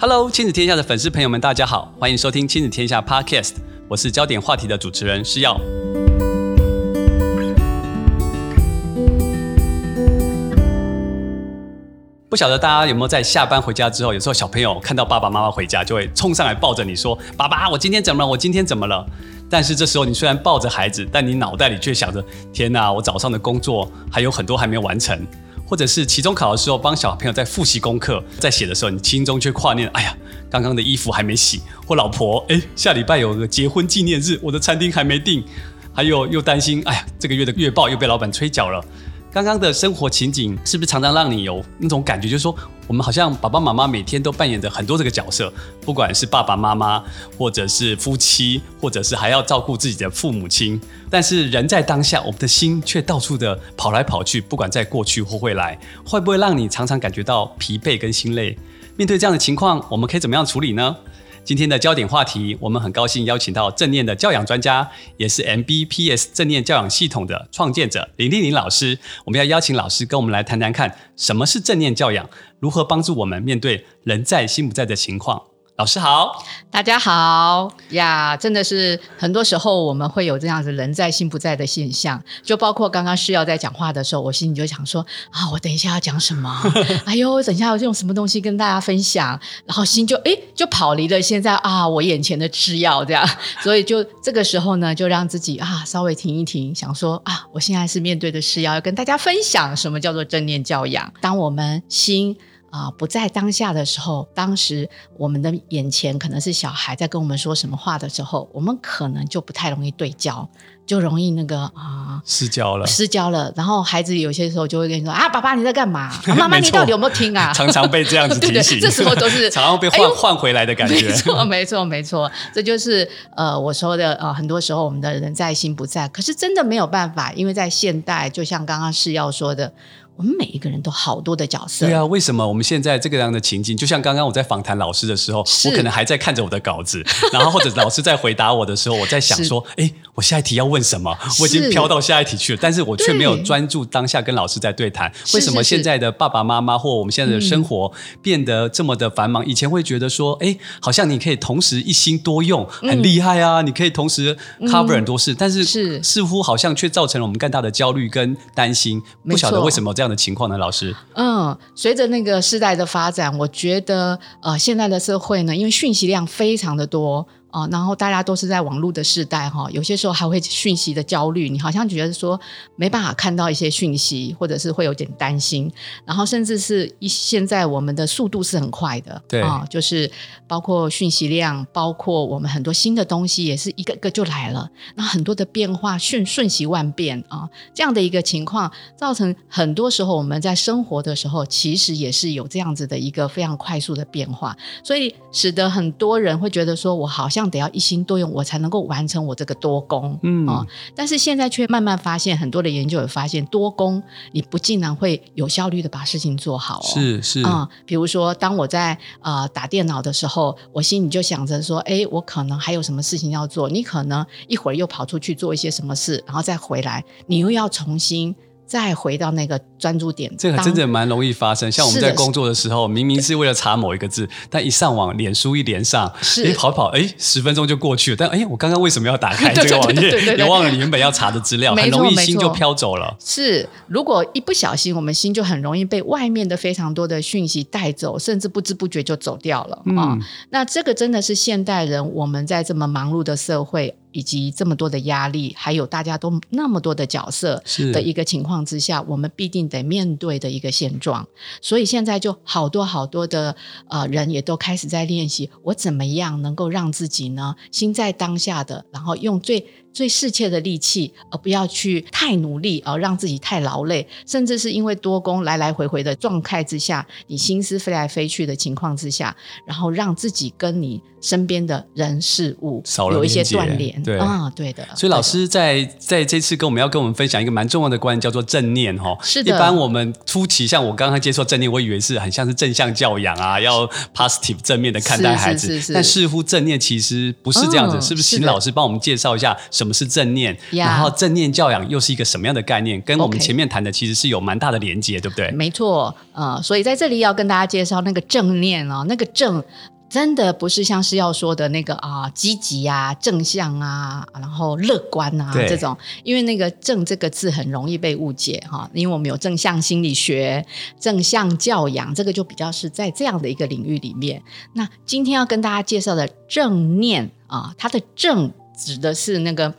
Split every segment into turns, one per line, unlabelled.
Hello，亲子天下的粉丝朋友们，大家好，欢迎收听亲子天下 Podcast，我是焦点话题的主持人施耀。不晓得大家有没有在下班回家之后，有时候小朋友看到爸爸妈妈回家，就会冲上来抱着你说：“爸爸，我今天怎么了？我今天怎么了？”但是这时候你虽然抱着孩子，但你脑袋里却想着：“天哪，我早上的工作还有很多还没有完成。”或者是期中考的时候，帮小朋友在复习功课，在写的时候，你心中却挂念：哎呀，刚刚的衣服还没洗，或老婆，哎，下礼拜有个结婚纪念日，我的餐厅还没定，还有又担心：哎呀，这个月的月报又被老板催缴了。刚刚的生活情景是不是常常让你有那种感觉，就是说，我们好像爸爸妈妈每天都扮演着很多这个角色，不管是爸爸妈妈，或者是夫妻，或者是还要照顾自己的父母亲。但是人在当下，我们的心却到处的跑来跑去，不管在过去或未来，会不会让你常常感觉到疲惫跟心累？面对这样的情况，我们可以怎么样处理呢？今天的焦点话题，我们很高兴邀请到正念的教养专家，也是 MBPS 正念教养系统的创建者林丽玲老师。我们要邀请老师跟我们来谈谈看，什么是正念教养，如何帮助我们面对人在心不在的情况。老师好，
大家好呀！真的是很多时候我们会有这样子人在心不在的现象，就包括刚刚施耀在讲话的时候，我心里就想说啊，我等一下要讲什么？哎呦，我等一下要用什么东西跟大家分享？然后心就哎就跑离了现在啊，我眼前的吃药这样，所以就这个时候呢，就让自己啊稍微停一停，想说啊，我现在是面对的是要要跟大家分享什么叫做正念教养。当我们心。啊、呃，不在当下的时候，当时我们的眼前可能是小孩在跟我们说什么话的时候，我们可能就不太容易对焦，就容易那个啊
失焦了，
失焦了。然后孩子有些时候就会跟你说啊，爸爸你在干嘛？啊、妈妈你到底有没有听啊？
常常被这样子 提醒，
对对，这时候都是
常常被换换回来的感觉。
没错，没错，没错，这就是呃我说的呃，很多时候我们的人在心不在，可是真的没有办法，因为在现代，就像刚刚是要说的。我们每一个人都好多的角色。
对啊，为什么我们现在这个样的情境？就像刚刚我在访谈老师的时候，我可能还在看着我的稿子，然后或者老师在回答我的时候，我在想说，哎，我下一题要问什么？我已经飘到下一题去了，但是我却没有专注当下跟老师在对谈。为什么现在的爸爸妈妈或我们现在的生活变得这么的繁忙？以前会觉得说，哎，好像你可以同时一心多用，很厉害啊！你可以同时 cover 很多事，但是似乎好像却造成了我们更大的焦虑跟担心。不晓得为什么这样的情况呢，老师？
嗯，随着那个时代的发展，我觉得呃，现在的社会呢，因为讯息量非常的多。啊、哦，然后大家都是在网络的时代哈，有些时候还会讯息的焦虑，你好像觉得说没办法看到一些讯息，或者是会有点担心，然后甚至是一现在我们的速度是很快的，
对啊、
哦，就是包括讯息量，包括我们很多新的东西也是一个一个就来了，那很多的变化瞬瞬息万变啊、哦，这样的一个情况造成很多时候我们在生活的时候，其实也是有这样子的一个非常快速的变化，所以使得很多人会觉得说我好像。这样得要一心多用，我才能够完成我这个多功。嗯啊、哦，但是现在却慢慢发现，很多的研究也发现，多功你不竟然会有效率的把事情做好、哦。
是是
啊、嗯，比如说，当我在呃打电脑的时候，我心里就想着说，哎，我可能还有什么事情要做。你可能一会儿又跑出去做一些什么事，然后再回来，你又要重新。再回到那个专注点，
这个真的蛮容易发生。像我们在工作的时候，明明是为了查某一个字，但一上网，脸书一连上，哎，跑跑，哎，十分钟就过去了。但哎，我刚刚为什么要打开这个网页？也忘了你原本要查的资料，很容易心就飘走了。
是，如果一不小心，我们心就很容易被外面的非常多的讯息带走，甚至不知不觉就走掉了啊、嗯哦。那这个真的是现代人，我们在这么忙碌的社会。以及这么多的压力，还有大家都那么多的角色的一个情况之下，我们必定得面对的一个现状。所以现在就好多好多的呃人也都开始在练习，我怎么样能够让自己呢心在当下的，然后用最。最适切的力气，而不要去太努力，而让自己太劳累，甚至是因为多工来来回回的状态之下，你心思飞来飞去的情况之下，然后让自己跟你身边的人事物有一些断联。
对
啊，对的。
所以老师在在这次跟我们要跟我们分享一个蛮重要的观念，叫做正念哈。
是的。
一般我们初期像我刚刚接触正念，我以为是很像是正向教养啊，要 positive 正面的看待孩子，是是是是，但似乎正念其实不是这样子，嗯、是不是？请老师帮我们介绍一下什么？么是正念
，Yeah.
然后正念教养又是一个什么样的概念，跟我们前面谈的其实是有蛮大的连接，对不对？
没错，呃，所以在这里要跟大家介绍那个正念哦，那个正。真的不是像是要说的那个啊，积极啊，正向啊，然后乐观啊这种，因为那个“正”这个字很容易被误解哈，因为我们有正向心理学、正向教养，这个就比较是在这样的一个领域里面。那今天要跟大家介绍的正念啊，它的“正”指的是那个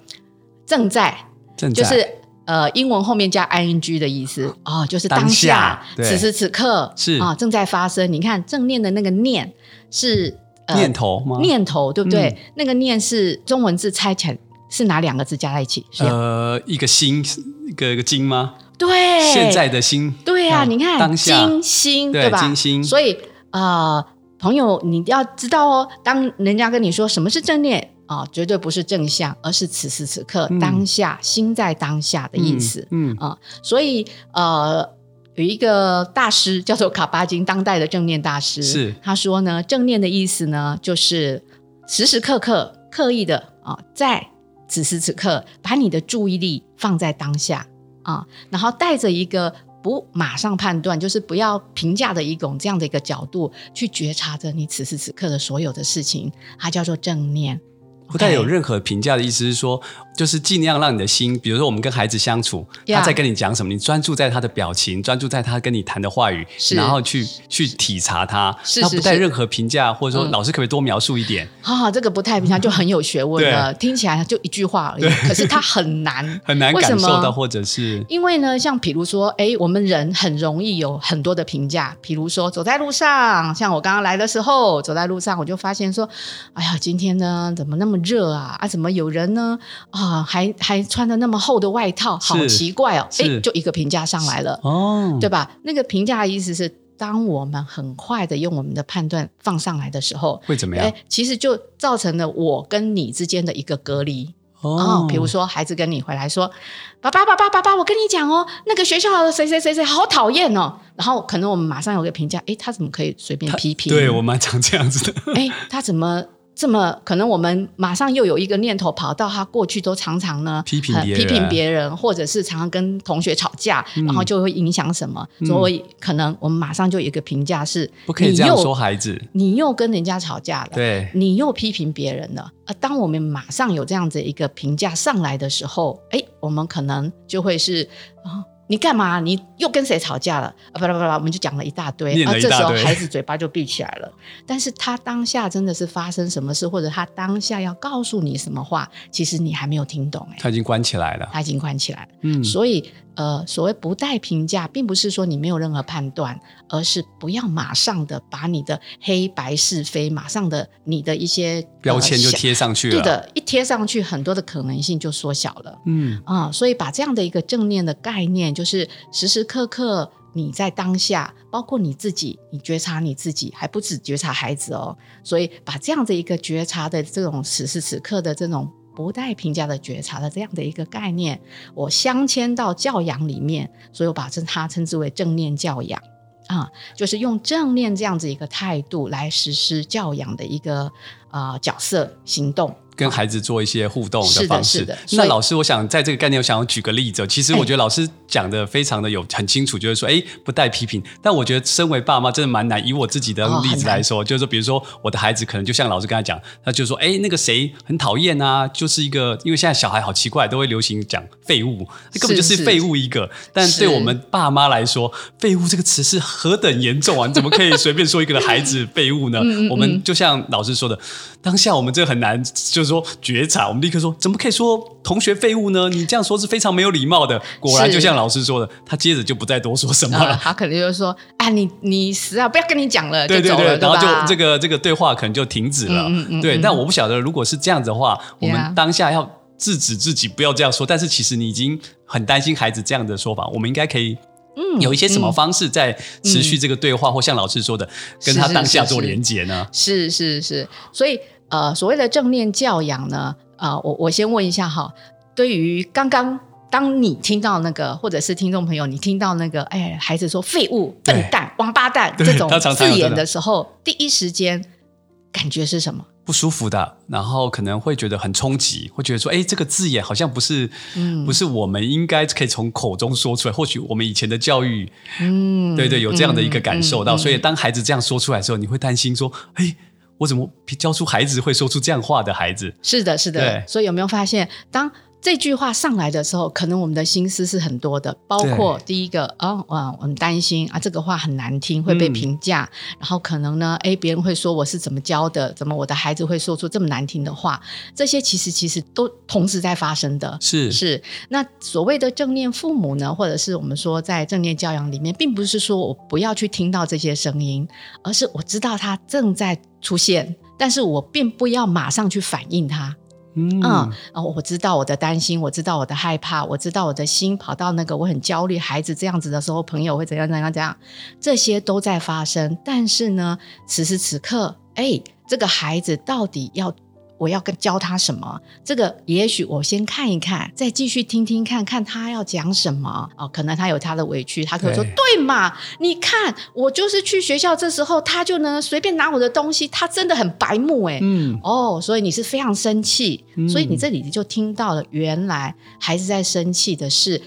正在，
正在
就是呃英文后面加 ing 的意思哦，就是当下，此时此刻
是
啊正在发生。你看正念的那个念。是、呃、
念头吗？
念头对不对？嗯、那个念是中文字拆起来是哪两个字加在一起？
呃，一个心，一个一个金吗？
对，
现在的心。
对啊，嗯、你看，
当下
金心
对，
对吧？
金心。
所以呃，朋友你要知道哦，当人家跟你说什么是正念啊、呃，绝对不是正向，而是此时此刻、嗯、当下心在当下的意思。嗯啊、嗯呃，所以呃。有一个大师叫做卡巴金，当代的正念大师。
是
他说呢，正念的意思呢，就是时时刻刻刻意的啊，在此时此刻把你的注意力放在当下啊，然后带着一个不马上判断，就是不要评价的一种这样的一个角度去觉察着你此时此刻的所有的事情，它叫做正念。
不带有任何评价的意思是说，就是尽量让你的心，比如说我们跟孩子相处.他在跟你讲什么，你专注在他的表情，专注在他跟你谈的话语，
是
然后去去体察他，他不带任何评价，或者说老师可不可以多描述一点？
哈、嗯哦，这个不太平常就很有学问了，听起来就一句话而已，可是他很难，
很难感受到，或者是
因为呢，像比如说，哎，我们人很容易有很多的评价，比如说走在路上，像我刚刚来的时候，走在路上我就发现说，哎呀，今天呢怎么那么热啊？啊，怎么有人呢？啊，还还穿的那么厚的外套，好奇怪哦！哎，就一个评价上来了，哦，对吧？那个评价的意思是，当我们很快的用我们的判断放上来的时候，
会怎么样？哎，
其实就造成了我跟你之间的一个隔离。哦，比如说孩子跟你回来说：“爸爸，爸爸，爸爸，我跟你讲哦，那个学校的谁谁谁谁好讨厌哦。”然后可能我们马上有个评价，哎，他怎么可以随便批评？
对，我蛮常这样子的。
哎，他怎么？这么可能，我们马上又有一个念头跑到他过去都常常呢
批评
批评别人，或者是常常跟同学吵架，嗯、然后就会影响什么？嗯、所以可能我们马上就有一个评价是：
不可以这样说孩子，
你又跟人家吵架了，
对，
你又批评别人了。而当我们马上有这样子一个评价上来的时候，哎，我们可能就会是啊。你干嘛？你又跟谁吵架了？啊，不不不，我们就讲了一大堆。
一大堆。
啊，这时候孩子嘴巴就闭起来了。但是他当下真的是发生什么事，或者他当下要告诉你什么话，其实你还没有听懂。哎，
他已经关起来了。
他已经关起来了。
嗯，
所以。呃，所谓不带评价，并不是说你没有任何判断，而是不要马上的把你的黑白是非，马上的你的一些
标签就贴上去了。
对的，一贴上去，很多的可能性就缩小了。
嗯
啊、呃，所以把这样的一个正念的概念，就是时时刻刻你在当下，包括你自己，你觉察你自己，还不止觉察孩子哦。所以把这样的一个觉察的这种此时此刻的这种。不带评价的觉察的这样的一个概念，我镶嵌到教养里面，所以我把这它称之为正念教养啊，就是用正念这样子一个态度来实施教养的一个啊、呃、角色行动。
跟孩子做一些互动的方式。
是的，是的。
那老师，我想在这个概念，我想要举个例子。其实我觉得老师讲的非常的有很清楚，就是说，哎，不带批评。但我觉得身为爸妈真的蛮难。以我自己的例子来说，就是说，比如说我的孩子可能就像老师刚才讲，他就说，哎，那个谁很讨厌啊，就是一个，因为现在小孩好奇怪，都会流行讲废物，根本就是废物一个。但对我们爸妈来说，废物这个词是何等严重啊！你怎么可以随便说一个的孩子废物呢？我们就像老师说的，当下我们这很难，就是说觉察。我们立刻说：“怎么可以说同学废物呢？你这样说是非常没有礼貌的。”果然就像老师说的，他接着就不再多说什么了。
呃、他可能就是说：“啊，你你死啊，不要跟你讲了。”
对对
对，
然后就这个这个对话可能就停止了。
嗯嗯、
对，但我不晓得，如果是这样子的话，我们当下要制止自己不要这样说。但是其实你已经很担心孩子这样的说法，我们应该可以嗯有一些什么方式在持续这个对话，或像老师说的，跟他当下做连接呢？
是是是，所以。呃，所谓的正念教养呢，啊、呃，我我先问一下哈，对于刚刚当你听到那个，或者是听众朋友，你听到那个，哎，孩子说废物、笨蛋、王八蛋这种字眼的时候，第一时间感觉是什么？
不舒服的，然后可能会觉得很冲击，会觉得说，哎，这个字眼好像不是，嗯，不是我们应该可以从口中说出来。或许我们以前的教育，嗯，对对，有这样的一个感受到。嗯嗯嗯、所以当孩子这样说出来的时候，你会担心说，哎，我怎么教出孩子会说出这样话的孩子？
是的，是的。对所以有没有发现，当这句话上来的时候，可能我们的心思是很多的，包括第一个啊，我我很担心啊，这个话很难听，会被评价，嗯、然后可能呢，哎，别人会说我是怎么教的，怎么我的孩子会说出这么难听的话，这些其实其实都同时在发生的。
是
是，那所谓的正念父母呢，或者是我们说在正念教养里面，并不是说我不要去听到这些声音，而是我知道它正在出现，但是我并不要马上去反应它。嗯，哦，我知道我的担心，我知道我的害怕，我知道我的心跑到那个我很焦虑，孩子这样子的时候，朋友会怎样怎样怎样，这些都在发生。但是呢，此时此刻，哎，这个孩子到底要？我要跟教他什么？这个也许我先看一看，再继续听听看看他要讲什么哦。可能他有他的委屈，他可能说：“对，对嘛，你看我就是去学校这时候，他就能随便拿我的东西，他真的很白目哎。”嗯，哦，所以你是非常生气，嗯、所以你这里就听到了，原来孩子在生气的是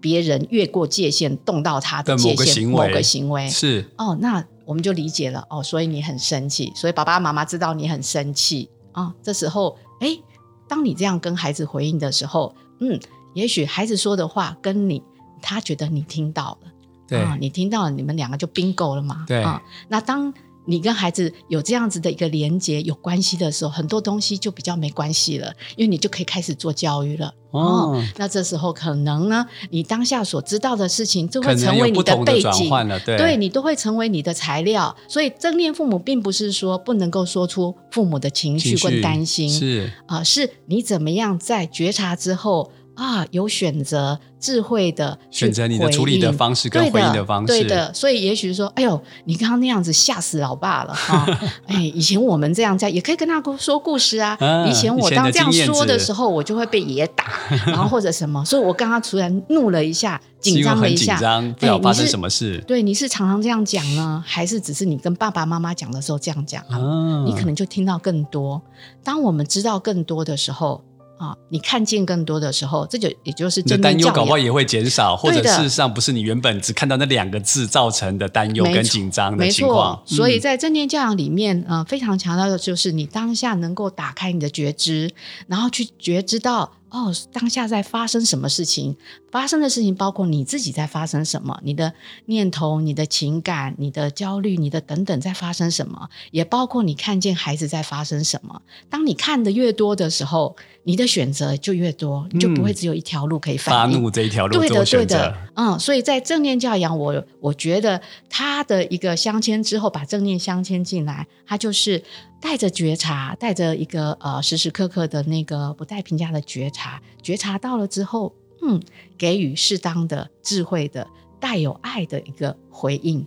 别人越过界限，动到他的界限，某个行为，某个行为
是哦，
那我们就理解了哦，所以你很生气，所以爸爸妈妈知道你很生气。啊、哦，这时候，哎，当你这样跟孩子回应的时候，嗯，也许孩子说的话跟你，他觉得你听到了，
对啊，
你听到了，你们两个就 bingo 了嘛，
对
啊，那当。你跟孩子有这样子的一个连接、有关系的时候，很多东西就比较没关系了，因为你就可以开始做教育了。哦，哦，那这时候可能呢，你当下所知道的事情就会成为你的背景，
对，
对你都会成为你的材料。所以正念父母并不是说不能够说出父母的情绪跟担心，
是
啊、呃，是你怎么样在觉察之后。啊，有选择智慧的
选择你的处理的方式跟回应的方式，
对的。所以也许说，哎呦，你刚刚那样子吓死老爸了哈！哎，以前我们这样在，也可以跟他说故事啊。以前我当这样说的时候，我就会被爷打，然后或者什么。所以我刚刚突然怒了一下，紧张了一下，
紧张，不知道发生什么事。
对，你是常常这样讲呢，还是只是你跟爸爸妈妈讲的时候这样讲啊？你可能就听到更多。当我们知道更多的时候。啊，你看见更多的时候，这就也就是你的担忧，
搞不好也会减少，或者事实上不是你原本只看到那两个字造成的担忧跟紧张的情
况。所以在正念教养里面，呃，非常强调的就是你当下能够打开你的觉知，然后去觉知到。哦，当下在发生什么事情？发生的事情包括你自己在发生什么，你的念头、你的情感、你的焦虑、你的等等在发生什么，也包括你看见孩子在发生什么。当你看的越多的时候，你的选择就越多，你就不会只有一条路可以。
发怒这一条路，
对的，对的。嗯，所以在正念教养，我我觉得他的一个镶嵌之后，把正念镶嵌进来，它就是。带着觉察，带着一个呃时时刻刻的那个不带评价的觉察，觉察到了之后，嗯，给予适当的智慧的带有爱的一个回应，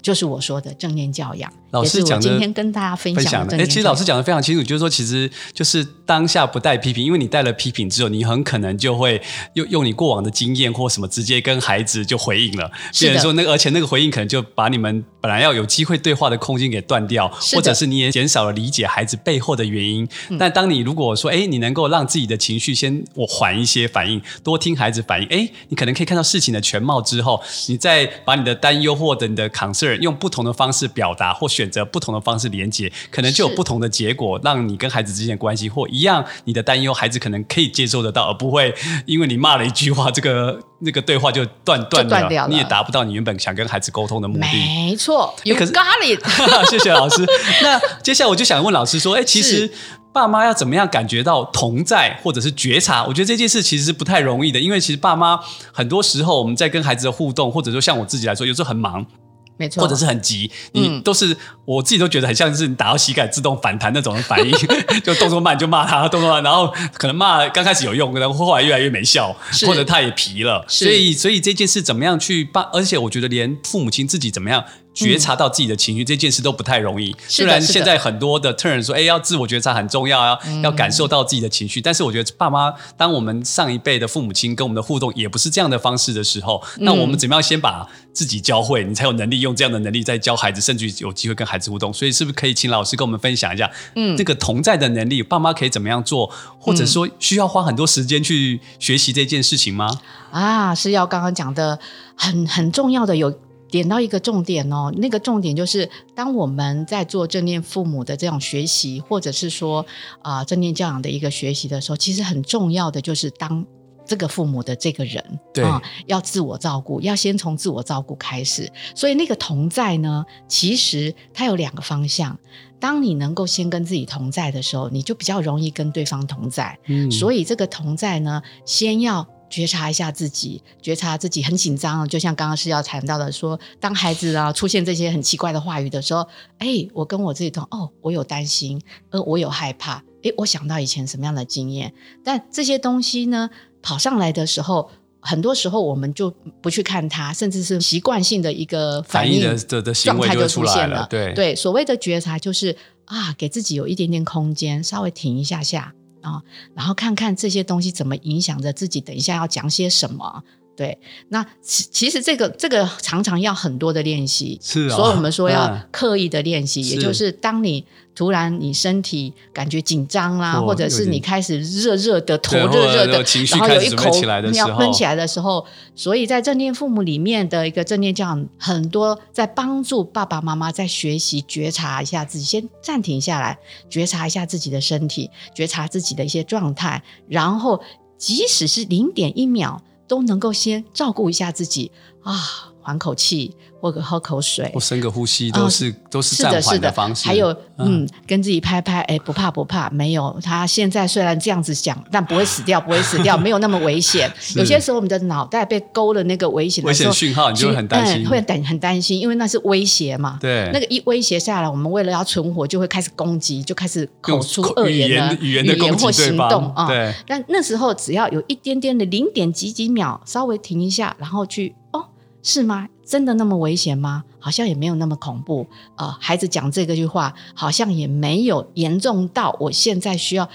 就是我说的正念教养。老师讲的今天跟大家分享的，
哎，其实老师讲的非常清楚，就是说，其实就是当下不带批评，因为你带了批评之后，你很可能就会用用你过往的经验或什么，直接跟孩子就回应了。比如说那个，而且那个回应可能就把你们本来要有机会对话的空间给断掉，或者是你也减少了理解孩子背后的原因。但当你如果说，哎，你能够让自己的情绪先我缓一些反应，多听孩子反应，哎，你可能可以看到事情的全貌之后，你再把你的担忧或者你的 concern 用不同的方式表达或。选择不同的方式连接，可能就有不同的结果，让你跟孩子之间的关系或一样，你的担忧孩子可能可以接受得到，而不会因为你骂了一句话，这个 那个对话就断断了，掉了，你也达不到你原本想跟孩子沟通的目的。
没错，有 got it。
谢谢老师。那接下来我就想问老师说，哎，其实爸妈要怎么样感觉到同在或者是觉察？我觉得这件事其实是不太容易的，因为其实爸妈很多时候我们在跟孩子的互动，或者说像我自己来说，有时候很忙。
没错，
或者是很急，你都是、嗯、我自己都觉得很像是你打到膝盖自动反弹那种反应，就动作慢就骂他，动作慢，然后可能骂刚开始有用，然后后来越来越没效，或者他也皮了，所以所以这件事怎么样去办？而且我觉得连父母亲自己怎么样觉察到自己的情绪、嗯、这件事都不太容易。虽然现在很多的 turn 说，哎，要自我觉察很重要，啊、嗯、要感受到自己的情绪。但是我觉得，爸妈，当我们上一辈的父母亲跟我们的互动也不是这样的方式的时候，那我们怎么样先把自己教会，你才有能力用这样的能力再教孩子，甚至于有机会跟孩子互动。所以，是不是可以请老师跟我们分享一下，嗯，这个同在的能力，爸妈可以怎么样做，或者说需要花很多时间去学习这件事情吗？
啊，是要刚刚讲的很很重要的有。点到一个重点哦，那个重点就是，当我们在做正念父母的这种学习，或者是说啊、呃、正念教养的一个学习的时候，其实很重要的就是当这个父母的这个人，
对啊，
要自我照顾，要先从自我照顾开始。所以那个同在呢，其实它有两个方向。当你能够先跟自己同在的时候，你就比较容易跟对方同在。嗯，所以这个同在呢，先要。觉察一下自己，觉察自己很紧张，就像刚刚是要谈到的说，说当孩子啊出现这些很奇怪的话语的时候，哎，我跟我自己同哦，我有担心，呃，我有害怕，哎，我想到以前什么样的经验，但这些东西呢跑上来的时候，很多时候我们就不去看它，甚至是习惯性的一个反应
的的状态就出现了。对
对，所谓的觉察就是啊，给自己有一点点空间，稍微停一下下。啊、哦，然后看看这些东西怎么影响着自己，等一下要讲些什么。对，那其其实这个这个常常要很多的练习，
是
所以我们说要刻意的练习，嗯、也就是当你突然你身体感觉紧张啦，或者是你开始热热的头热热的，然后有一口你要闷起来的时候，所以在正念父母里面的一个正念教养，很多在帮助爸爸妈妈在学习觉察一下自己，先暂停下来，觉察一下自己的身体，觉察自己的一些状态，然后即使是零点一秒。都能够先照顾一下自己啊，缓口气。或者喝口水，
或深个呼吸，都是、哦、都是暂缓的方式。
还有，嗯，嗯，跟自己拍拍，哎，不怕不怕，没有。他现在虽然这样子讲，但不会死掉，不会死掉，没有那么危险。有些时候，我们的脑袋被勾了那个危险的时候，
危险讯号，你就会很担心，
嗯、会很很担心，因为那是威胁嘛。
对，
那个一威胁下来，我们为了要存活，就会开始攻击，就开始口出恶言的
语言的
语言或行动啊。
对，
但那时候只要有一点点的零点几几秒，稍微停一下，然后去哦，是吗？真的那么危险吗？好像也没有那么恐怖。呃，孩子讲这个句话，好像也没有严重到我现在需要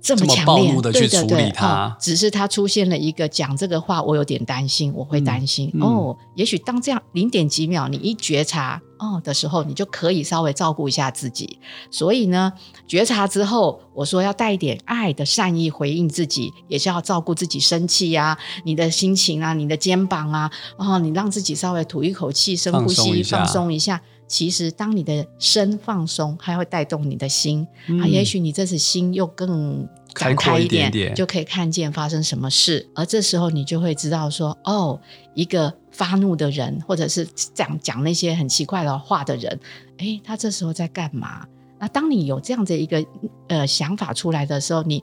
这么强烈
这么暴怒的去处理他。
哦，只是他出现了一个讲这个话，我有点担心，我会担心。嗯嗯、哦，也许当这样零点几秒，你一觉察。哦的时候，你就可以稍微照顾一下自己。所以呢，觉察之后，我说要带一点爱的善意回应自己，也是要照顾自己生气呀，你的心情啊，你的肩膀啊，哦，你让自己稍微吐一口气，深呼吸，放松，放松一下。其实，当你的身放松，还会带动你的心。嗯、啊，也许你这次心又更展开一
点，一点点，
就可以看见发生什么事。而这时候，你就会知道说，哦，一个。发怒的人，或者是讲讲那些很奇怪的话的人，诶，他这时候在干嘛？那当你有这样的一个呃想法出来的时候，你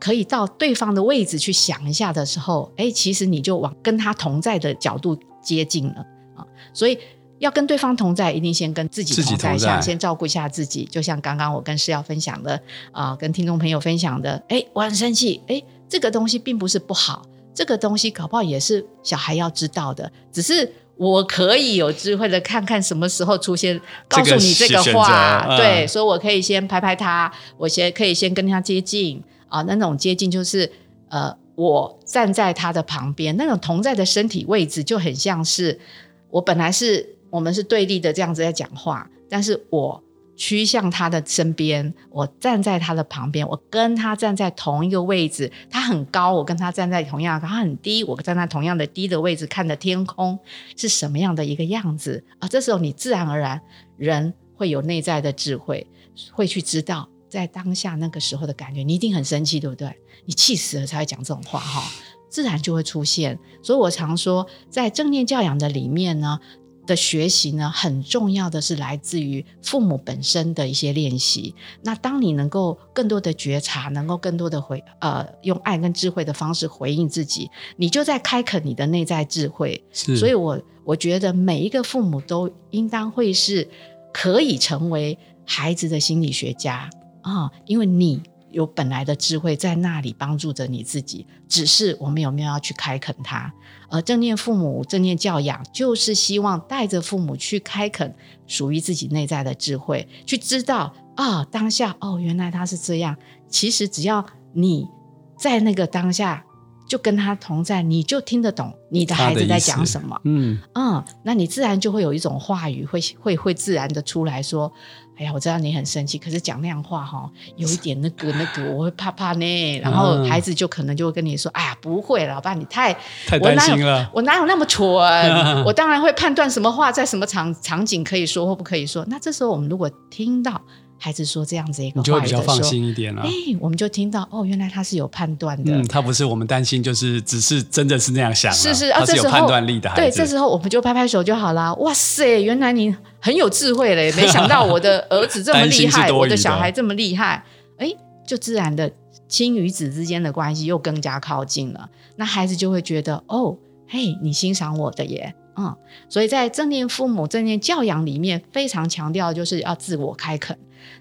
可以到对方的位置去想一下的时候，诶，其实你就往跟他同在的角度接近了啊。所以要跟对方同在，一定先跟自己同在一下，先照顾一下自己。就像刚刚我跟诗瑶分享的啊、呃，跟听众朋友分享的，诶，我很生气，诶，这个东西并不是不好。这个东西搞不好也是小孩要知道的，只是我可以有智慧的看看什么时候出现，告诉你这个话，这个、对，嗯、所以我可以先拍拍他，我先可以先跟他接近啊，那种接近就是呃，我站在他的旁边，那种同在的身体位置就很像是我本来是我们是对立的这样子在讲话，但是我。趋向他的身边，我站在他的旁边，我跟他站在同一个位置。他很高，我跟他站在同样；他很低，我站在同样的低的位置，看着天空是什么样的一个样子啊？这时候你自然而然人会有内在的智慧，会去知道在当下那个时候的感觉。你一定很生气，对不对？你气死了才会讲这种话，哈，自然就会出现。所以我常说，在正念教养的里面呢。的学习呢，很重要的是来自于父母本身的一些练习。那当你能够更多的觉察，能够更多的回呃，用爱跟智慧的方式回应自己，你就在开垦你的内在智慧。
是，
所以我我觉得每一个父母都应当会是可以成为孩子的心理学家啊，因为你有本来的智慧在那里帮助着你自己，只是我们有没有要去开垦它？而正念父母、正念教养，就是希望带着父母去开垦属于自己内在的智慧，去知道啊、哦，当下哦，原来他是这样。其实只要你在那个当下。就跟他同在，你就听得懂你的孩子在讲什么。嗯嗯，那你自然就会有一种话语会会会自然的出来说：“哎呀，我知道你很生气，可是讲那样话哈，有一点那个 那个，我会怕怕呢。”然后孩子就可能就会跟你说：“哎呀，不会，老爸你太
太担心了，
我哪有，我哪有那么蠢？我当然会判断什么话在什么场场景可以说或不可以说。那这时候我们如果听到。”孩子说这样子一个话，
你就会比较放心一点了。
哎，我们就听到哦，原来他是有判断的。
嗯，他不是我们担心，就是只是真的是那样想。
是是，啊
他是有判断力的孩子。
对，这时候我们就拍拍手就好了。哇塞，原来你很有智慧嘞！没想到我的 儿子这么厉害，我的小孩这么厉害。哎，就自然的亲与子之间的关系又更加靠近了。那孩子就会觉得哦，嘿，你欣赏我的耶。嗯，所以在正念父母、正念教养里面，非常强调就是要自我开垦。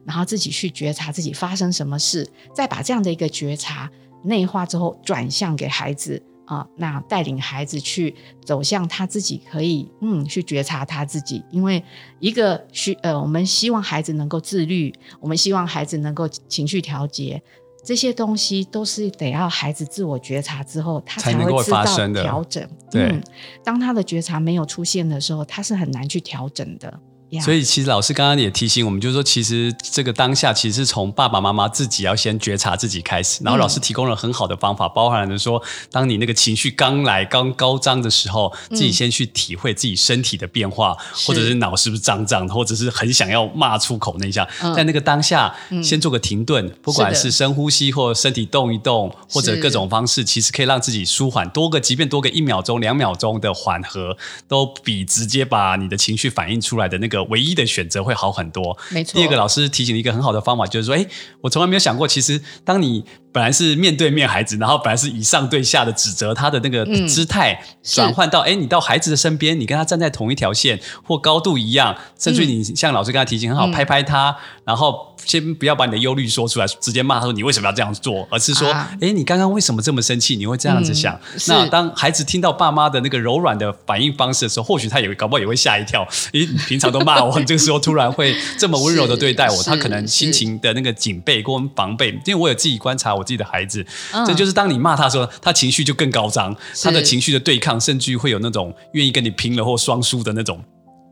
然后自己去觉察自己发生什么事，再把这样的一个觉察内化之后，转向给孩子啊、呃，那带领孩子去走向他自己可以嗯去觉察他自己，因为一个需呃，我们希望孩子能够自律，我们希望孩子能够情绪调节，这些东西都是得要孩子自我觉察之后，他才会知道调整。对、嗯，当他的觉察没有出现的时候，他是很难去调整的。
所以，其实老师刚刚也提醒我们，就是说，其实这个当下，其实是从爸爸妈妈自己要先觉察自己开始。然后，老师提供了很好的方法，包含了说，当你那个情绪刚来、刚高涨的时候，自己先去体会自己身体的变化，或者是脑是不是胀胀，或者是很想要骂出口那一下，在那个当下，先做个停顿，不管是深呼吸，或身体动一动，或者各种方式，其实可以让自己舒缓多个，即便多个一秒钟、两秒钟的缓和，都比直接把你的情绪反映出来的那个。唯一的选择会好很多。没错。第二个老师提醒了一个很好的方法，就是说，哎，我从来没有想过，其实当你本来是面对面孩子，然后本来是以上对下的指责他的那个姿态，转换到，哎，你到孩子的身边，你跟他站在同一条线或高度一样，甚至你像老师跟他提醒，很好，拍拍他，然后。先不要把你的忧虑说出来，直接骂他说，你为什么要这样做，而是说，哎、啊，你刚刚为什么这么生气？你会这样子想？嗯、那当孩子听到爸妈的那个柔软的反应方式的时候，或许他也会搞不好也会吓一跳。诶，你平常都骂我，你这个时候突然会这么温柔的对待我，他可能心情的那个警备跟防备。因为我有自己观察我自己的孩子，这就是当你骂他的时候，他情绪就更高涨，他的情绪的对抗，甚至于会有那种愿意跟你拼了或双输的那种。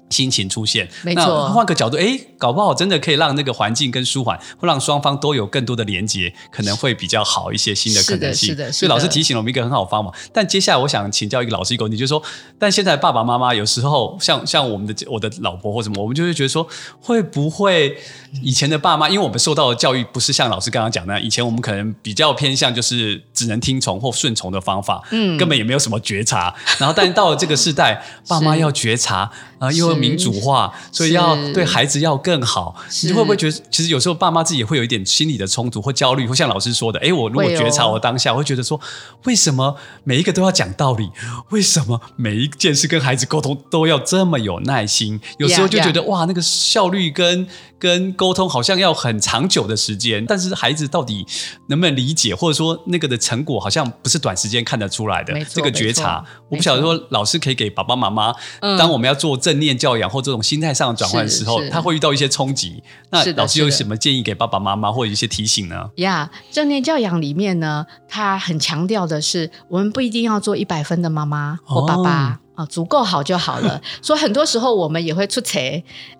心情出现，没错。那换个角度，哎，搞不好真的可以让那个环境更舒缓，会让双方都有更多的连接，可能会比较好一些新的可能性。是的，是的。所以老师提醒了我们一个很好方法。但接下来我想请教一个老师一个问题，就是说，但现在爸爸妈妈有时候像像我们的我的老婆或什么，我们就会觉得说，会不会以前的爸妈，因为我们受到的教育不是像老师刚刚讲的，以前我们可能比较偏向就是只能听从或顺从的方法，嗯，根本也没有什么觉察。然后，但到了这个时代，爸妈要觉察。啊，因为民主化，所以要对孩子要更好。你会不会觉得，其实有时候爸妈自己也会有一点心理的冲突或焦虑，或像老师说的，哎，我如果觉察我当下，我会觉得说，为什么每一个都要讲道理？为什么每一件事跟孩子沟通都要这么有耐心？有时候就觉得哇，那个效率跟跟沟通好像要很长久的时间，但是孩子到底能不能理解，或者说那个的成果好像不是短时间看得出来的。这个觉察，我不晓得说老师可以给爸爸妈妈，当我们要做正。正念教养或这种心态上的转换的时候，他会遇到一些冲击。那老师有什么建议给爸爸妈妈或者一些提醒呢？
呀，yeah, 正念教养里面呢，他很强调的是，我们不一定要做一百分的妈妈或爸爸啊、哦，足够好就好了。所以很多时候我们也会出错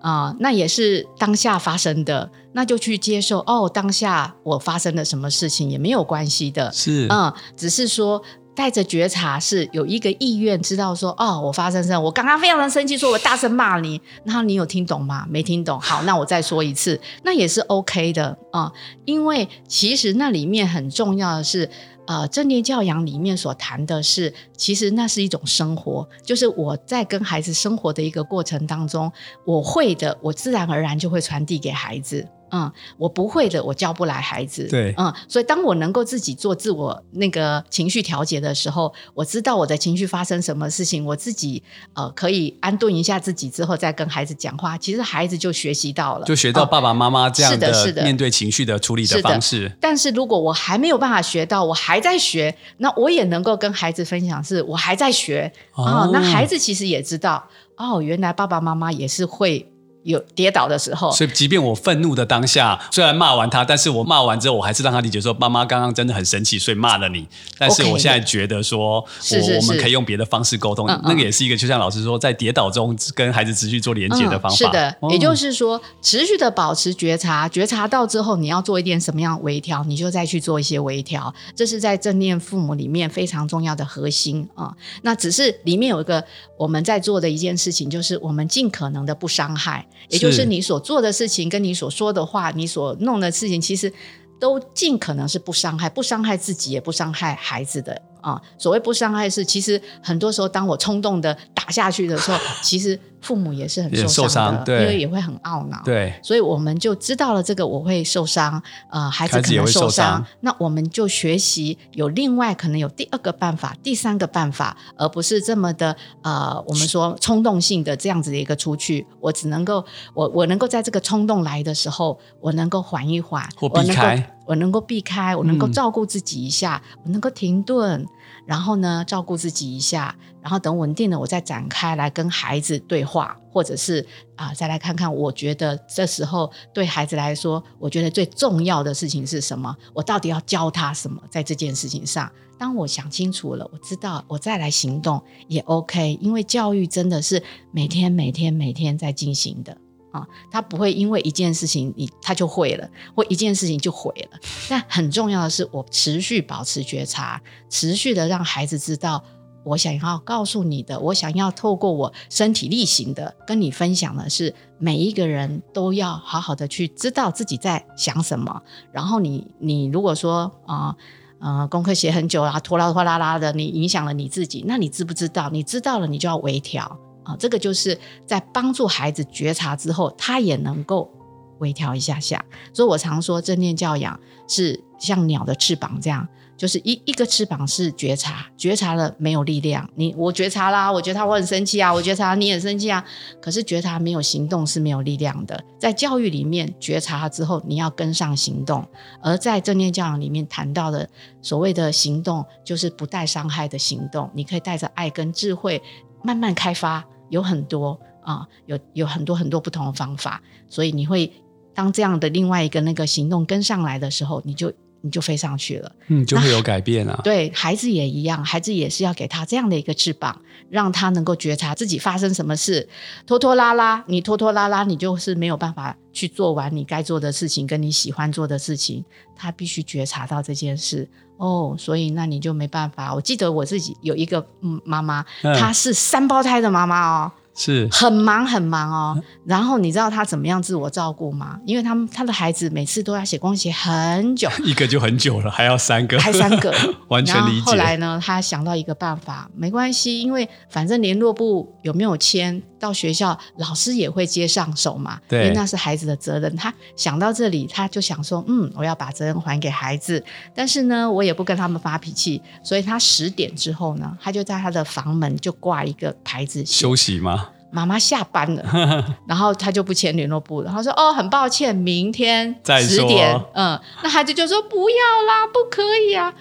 啊，那也是当下发生的，那就去接受哦，当下我发生了什么事情也没有关系的，是嗯，只是说。带着觉察是有一个意愿，知道说哦，我发生这样，我刚刚非常的生气，说我大声骂你，然后你有听懂吗？没听懂，好，那我再说一次，那也是 OK 的啊、因为其实那里面很重要的是，呃，正念教养里面所谈的是，其实那是一种生活，就是我在跟孩子生活的一个过程当中，我会的，我自然而然就会传递给孩子。嗯，我不会的，我教不来孩子。
对，
嗯，所以当我能够自己做自我那个情绪调节的时候，我知道我的情绪发生什么事情，我自己呃可以安顿一下自己之后再跟孩子讲话。其实孩子就学习到了，
就学到爸爸妈妈这样的、
面
对情绪的处理的方式。
但是如果我还没有办法学到，我还在学，那我也能够跟孩子分享，是我还在学啊、哦。那孩子其实也知道，哦，原来爸爸妈妈也是会。有跌倒的时候，
所以即便我愤怒的当下，虽然骂完他，但是我骂完之后，我还是让他理解说，妈妈刚刚真的很生气，所以骂了你。但是我现在觉得说，我
是是是
我们可以用别的方式沟通，那个也是一个，就像老师说，在跌倒中跟孩子持续做连接的方法。
嗯、是的，也就是说，持续的保持觉察，觉察到之后，你要做一点什么样微调，你就再去做一些微调。这是在正念父母里面非常重要的核心啊、嗯。那只是里面有一个我们在做的一件事情，就是我们尽可能的不伤害。也就是你所做的事情，跟你所说的话，你所弄的事情，其实都尽可能是不伤害，不伤害自己，也不伤害孩子的。啊，所谓不伤害是，其实很多时候，当我冲动的打下去的时候，其实父母也是很受伤的，因为也会很懊恼。
对，
所以我们就知道了这个我会受伤，呃，孩子可能受伤，受伤，那我们就学习有另外可能有第二个办法、第三个办法，而不是这么的呃，我们说冲动性的这样子的一个出去。我只能够，我我能够在这个冲动来的时候，我能够缓一缓，
或避开。
我能够避开，我能够照顾自己一下，嗯、我能够停顿，然后呢，照顾自己一下，然后等稳定了，我再展开来跟孩子对话，或者是啊、再来看看，我觉得这时候对孩子来说，我觉得最重要的事情是什么？我到底要教他什么？在这件事情上，当我想清楚了，我知道，我再来行动也 OK，因为教育真的是每天、每天、每天在进行的。啊，他不会因为一件事情你他就会了，或一件事情就毁了。但很重要的是，我持续保持觉察，持续的让孩子知道我想要告诉你的，我想要透过我身体力行的跟你分享的是，每一个人都要好好的去知道自己在想什么。然后你你如果说啊呃，功课写很久啊，拖拉拖拉拉的，你影响了你自己，那你知不知道？你知道了，你就要微调。啊，这个就是在帮助孩子觉察之后，他也能够微调一下下。所以我常说，正念教养是像鸟的翅膀这样，就是一一个翅膀是觉察，觉察了没有力量。你我觉察啦，我觉察我很生气啊，我觉察你很生气啊。可是觉察没有行动是没有力量的。在教育里面，觉察之后你要跟上行动，而在正念教养里面谈到的所谓的行动，就是不带伤害的行动。你可以带着爱跟智慧慢慢开发。有很多啊，有有很多很多不同的方法，所以你会当这样的另外一个那个行动跟上来的时候，你就你就飞上去了，
嗯，就会有改变啊。
对，孩子也一样，孩子也是要给他这样的一个翅膀，让他能够觉察自己发生什么事，拖拖拉拉，你拖拖拉拉，你就是没有办法去做完你该做的事情，跟你喜欢做的事情，他必须觉察到这件事。哦，所以那你就没办法。我记得我自己有一个嗯妈妈，她是三胞胎的妈妈哦，
是
很忙很忙哦。然后你知道他怎么样自我照顾吗？因为他们他的孩子每次都要写功课写很久，
一个就很久了，还要三个，
还三个，
完全理解。
后来呢，他想到一个办法，没关系，因为反正联络部有没有签，到学校老师也会接上手嘛，
对，
因为那是孩子的责任。他想到这里，他就想说，嗯，我要把责任还给孩子，但是呢，我也不跟他们发脾气，所以他十点之后呢，他就在他的房门就挂一个牌子，
休息吗？
妈妈下班了，然后他就不签联络簿了。他说，哦，很抱歉，明天十点，嗯，那孩子就说不要啦，不可以啊，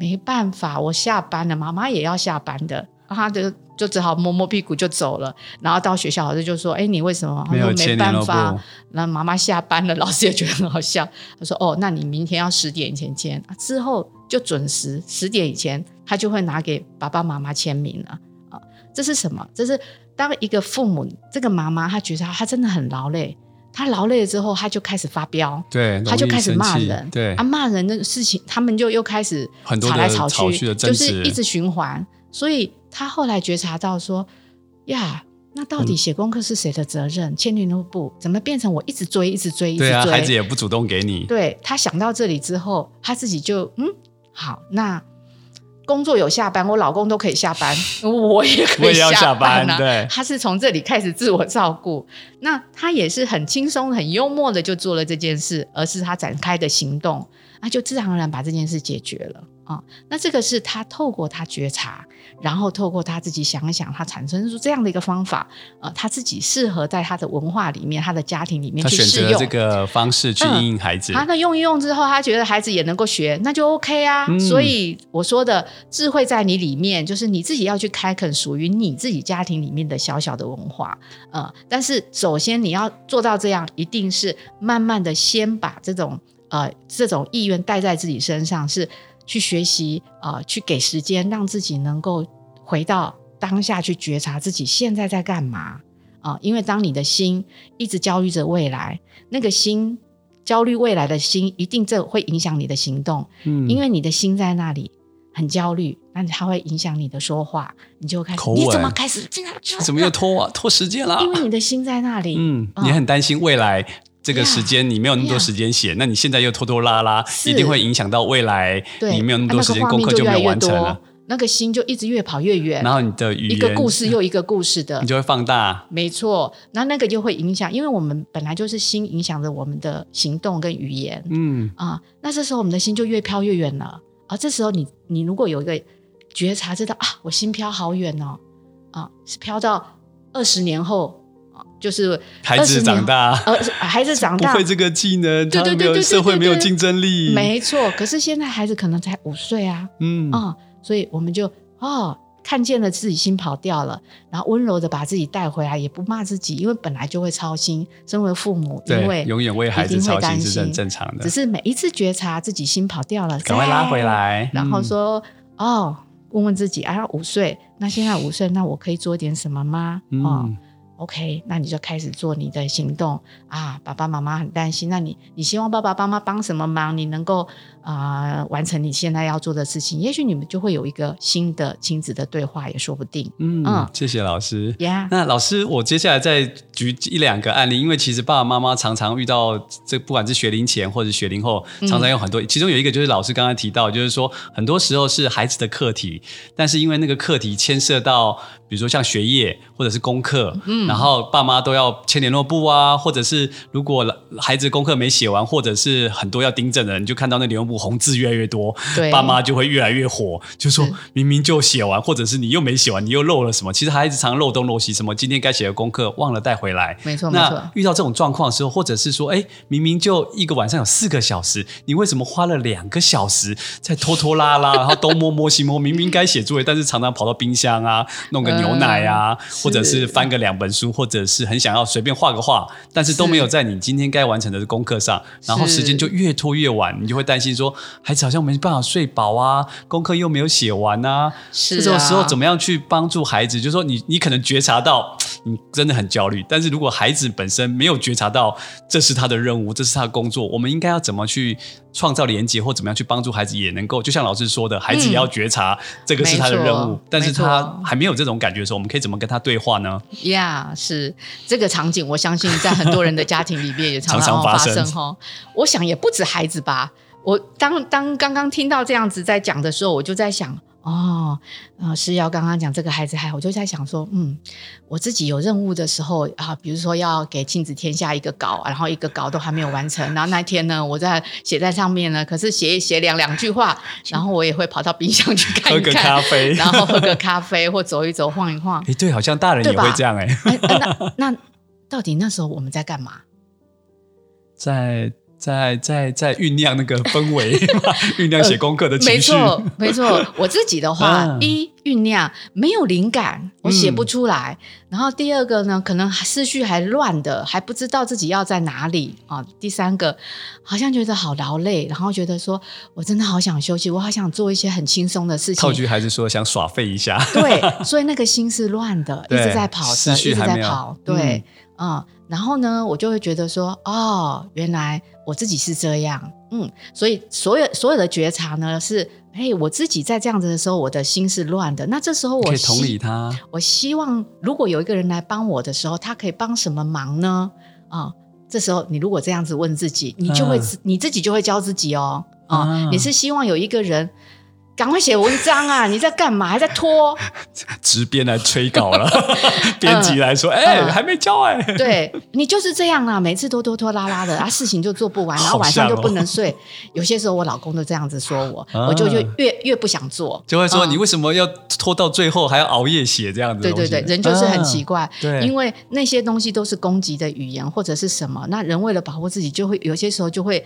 没办法，我下班了，妈妈也要下班的，他就。就只好摸摸屁股就走了，然后到学校老师就说：“哎，你为什么？”
没有签联络簿。
没办法，那妈妈下班了，老师也觉得很好笑。他说：“哦，那你明天要十点以前签，之后就准时十点以前，他就会拿给爸爸妈妈签名了。”啊，这是什么？这是当一个父母，这个妈妈她觉得她真的很劳累，她劳累了之后，她就开始发飙，
对，
她就开始骂人，
对
啊，骂人的事情，他们就又开始吵来吵去，就是一直循环，所以。他后来觉察到说：“呀，那到底写功课是谁的责任？签联络簿怎么变成我一直追、一直追、一直追？
对啊，孩子也不主动给你。
对，他想到这里之后，他自己就嗯，好，那工作有下班，我老公都可以下班，我也可以下班啊。对，他是从这里开始自我照顾，那他也是很轻松、很幽默的就做了这件事，而是他展开的行动，那就自然而然把这件事解决了。啊、哦，那这个是他透过他觉察，然后透过他自己想一想，他产生出这样的一个方法，呃，他自己适合在他的文化里面、他的家庭里面去适用
这个方式去应用孩子。
他、嗯、那用一用之后，他觉得孩子也能够学，那就 OK 啊。嗯、所以我说的智慧在你里面，就是你自己要去开垦属于你自己家庭里面的小小的文化。呃，但是首先你要做到这样，一定是慢慢的先把这种呃这种意愿带在自己身上是。去学习啊、呃，去给时间，让自己能够回到当下，去觉察自己现在在干嘛啊、呃？因为当你的心一直焦虑着未来，那个心焦虑未来的心，一定这会影响你的行动。嗯，因为你的心在那里很焦虑，那它会影响你的说话，你就开始
口，
你怎么开始？
怎么又拖啊？拖时间了？
因为你的心在那里。
嗯，你很担心未来。这个时间你没有那么多时间写，那你现在又拖拖拉拉，一定会影响到未来。你没有那么多时间，功课就没有完成了。
那个心就一直越跑越远，
然后你的语言
一个故事又一个故事的，
你就会放大。
没错，那那个就会影响，因为我们本来就是心影响着我们的行动跟语言。嗯啊，那这时候我们的心就越飘越远了。啊，这时候你你如果有一个觉察，知道啊，我心飘好远哦，啊，是飘到二十年后。就是
孩子长大，
呃，孩子长大
不会这个技能，对对对，对，对，社会没有竞争力，
没错。可是现在孩子可能才五岁啊，嗯啊、哦，所以我们就哦，看见了自己心跑掉了，然后温柔的把自己带回来，也不骂自己，因为本来就会操心。身为父母，因为
永远为孩子操心是很正常的。
只是每一次觉察自己心跑掉了，
赶快拉回来，
然后说、嗯、哦，问问自己，啊，五岁，那现在五岁，那我可以做点什么吗？嗯。哦 OK，那你就开始做你的行动啊！爸爸妈妈很担心，那你你希望爸爸妈妈帮什么忙？你能够啊、呃、完成你现在要做的事情，也许你们就会有一个新的亲子的对话，也说不定。嗯，嗯
谢谢老师。
Yeah.
那老师，我接下来再举一两个案例，因为其实爸爸妈妈常常遇到这，不管是学龄前或者学龄后，常常有很多、嗯。其中有一个就是老师刚刚提到，就是说很多时候是孩子的课题，但是因为那个课题牵涉到，比如说像学业或者是功课，嗯。然后爸妈都要签联络簿啊，或者是如果孩子功课没写完，或者是很多要订正的，你就看到那联络簿红字越来越多，对，爸妈就会越来越火，就说明明就写完，或者是你又没写完，你又漏了什么？其实孩子常漏东漏西，什么今天该写的功课忘了带回来，
没错。
那遇到这种状况的时候，或者是说，哎，明明就一个晚上有四个小时，你为什么花了两个小时在拖拖拉拉，然后东摸摸西摸，明明该写作业，但是常常跑到冰箱啊，弄个牛奶啊，嗯、或者是翻个两本书，或者是很想要随便画个画，但是都没有在你今天该完成的功课上，然后时间就越拖越晚，你就会担心说，孩子好像没办法睡饱啊，功课又没有写完啊。是啊，这种时候怎么样去帮助孩子？就是说你你可能觉察到你真的很焦虑，但是如果孩子本身没有觉察到这是他的任务，这是他的工作，我们应该要怎么去创造连接，或怎么样去帮助孩子也能够，就像老师说的，孩子也要觉察这个是他的任务，嗯、但是他还没有这种感觉的时候，我们可以怎么跟他对话呢？
呀、yeah，是这个场景，我相信在很多人的家庭里面也常常发生哈。我想也不止孩子吧。我当当刚刚听到这样子在讲的时候，我就在想。哦，呃，是要刚刚讲这个孩子还好，我就在想说，嗯，我自己有任务的时候啊，比如说要给亲子天下一个稿，然后一个稿都还没有完成，然后那天呢，我在写在上面呢，可是写一写两两句话，然后我也会跑到冰箱去看一看，喝个咖啡，然后喝个咖啡或走一走晃一晃。
哎，对，好像大人也会这样哎。
那那到底那时候我们在干嘛？
在。在在在酝酿那个氛围，酝酿写功课的情绪。
呃、没错，没错。我自己的话，嗯、一酝酿没有灵感，我写不出来、嗯。然后第二个呢，可能思绪还乱的，还不知道自己要在哪里啊。第三个，好像觉得好劳累，然后觉得说我真的好想休息，我好想做一些很轻松的事情。
套句还是说想耍废一下。
对，所以那个心是乱的，一直在跑的，思绪还，一直在跑。对，嗯。嗯然后呢，我就会觉得说，哦，原来我自己是这样，嗯，所以所有所有的觉察呢，是，哎，我自己在这样子的时候，我的心是乱的。那这时候我可以
同理他，
我希望如果有一个人来帮我的时候，他可以帮什么忙呢？啊、哦，这时候你如果这样子问自己，你就会、啊、你自己就会教自己哦，啊、哦，你是希望有一个人。赶快写文章啊！你在干嘛？还在拖？
直编来催稿了，编辑来说：“哎、还没交哎、欸。”
对，你就是这样啊，每次都拖拖拉拉的啊，事情就做不完，然后晚上就不能睡。哦、有些时候我老公都这样子说我，啊、我就就越越不想做，
就会说：“你为什么要拖到最后还要熬夜写这样子？”
对对对，人就是很奇怪，
啊、对，
因为那些东西都是攻击的语言或者是什么，那人为了保护自己，就会有些时候就会。